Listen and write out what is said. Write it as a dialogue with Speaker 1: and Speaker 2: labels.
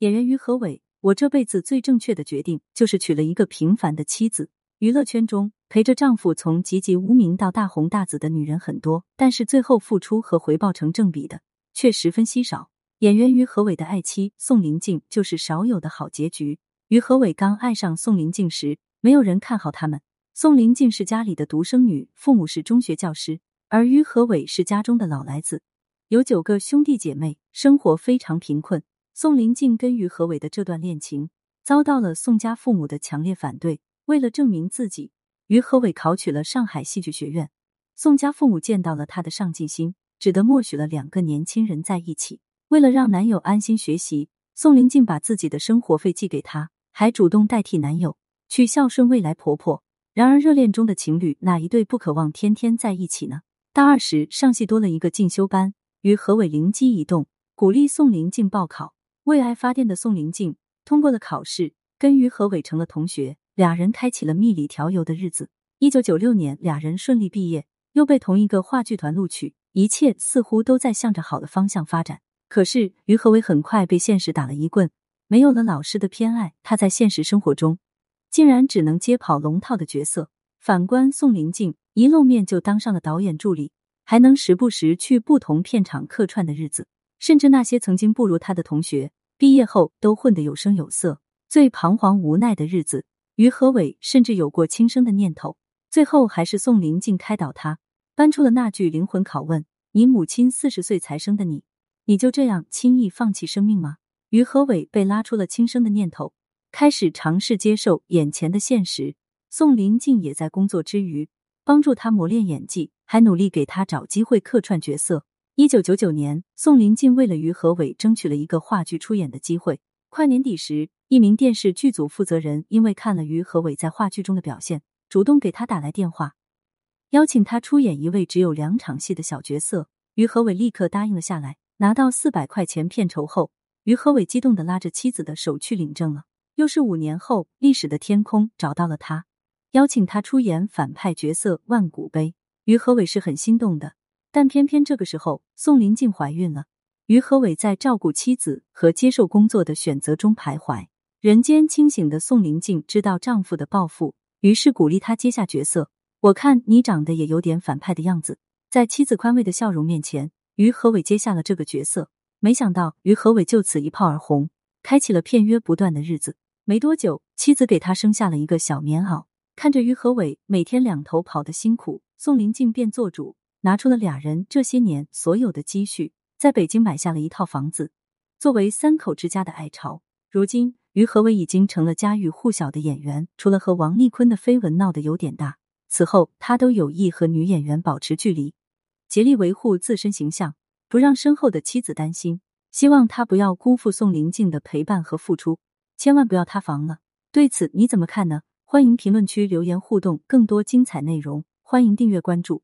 Speaker 1: 演员于和伟，我这辈子最正确的决定就是娶了一个平凡的妻子。娱乐圈中陪着丈夫从籍籍无名到大红大紫的女人很多，但是最后付出和回报成正比的却十分稀少。演员于和伟的爱妻宋林静就是少有的好结局。于和伟刚爱上宋林静时，没有人看好他们。宋林静是家里的独生女，父母是中学教师，而于和伟是家中的老来子，有九个兄弟姐妹，生活非常贫困。宋林静跟于和伟的这段恋情遭到了宋家父母的强烈反对。为了证明自己，于和伟考取了上海戏剧学院。宋家父母见到了他的上进心，只得默许了两个年轻人在一起。为了让男友安心学习，宋林静把自己的生活费寄给他，还主动代替男友去孝顺未来婆婆。然而，热恋中的情侣哪一对不渴望天天在一起呢？大二时，上戏多了一个进修班，于和伟灵机一动，鼓励宋林静报考。为爱发电的宋林静通过了考试，跟于和伟成了同学，俩人开启了蜜里调油的日子。一九九六年，俩人顺利毕业，又被同一个话剧团录取，一切似乎都在向着好的方向发展。可是，于和伟很快被现实打了一棍，没有了老师的偏爱，他在现实生活中。竟然只能接跑龙套的角色。反观宋林静，一露面就当上了导演助理，还能时不时去不同片场客串的日子。甚至那些曾经不如他的同学，毕业后都混得有声有色。最彷徨无奈的日子，于和伟甚至有过轻生的念头。最后还是宋林静开导他，搬出了那句灵魂拷问：“你母亲四十岁才生的你，你就这样轻易放弃生命吗？”于和伟被拉出了轻生的念头。开始尝试接受眼前的现实，宋林静也在工作之余帮助他磨练演技，还努力给他找机会客串角色。一九九九年，宋林静为了于和伟争取了一个话剧出演的机会。快年底时，一名电视剧组负责人因为看了于和伟在话剧中的表现，主动给他打来电话，邀请他出演一位只有两场戏的小角色。于和伟立刻答应了下来。拿到四百块钱片酬后，于和伟激动的拉着妻子的手去领证了。又是五年后，历史的天空找到了他，邀请他出演反派角色《万古碑》。于和伟是很心动的，但偏偏这个时候，宋林静怀孕了。于和伟在照顾妻子和接受工作的选择中徘徊。人间清醒的宋林静知道丈夫的抱负，于是鼓励他接下角色。我看你长得也有点反派的样子。在妻子宽慰的笑容面前，于和伟接下了这个角色。没想到，于和伟就此一炮而红，开启了片约不断的日子。没多久，妻子给他生下了一个小棉袄。看着于和伟每天两头跑的辛苦，宋林静便做主，拿出了俩人这些年所有的积蓄，在北京买下了一套房子，作为三口之家的爱巢。如今，于和伟已经成了家喻户晓的演员，除了和王丽坤的绯闻闹得有点大，此后他都有意和女演员保持距离，竭力维护自身形象，不让身后的妻子担心，希望他不要辜负宋林静的陪伴和付出。千万不要塌房了，对此你怎么看呢？欢迎评论区留言互动，更多精彩内容，欢迎订阅关注。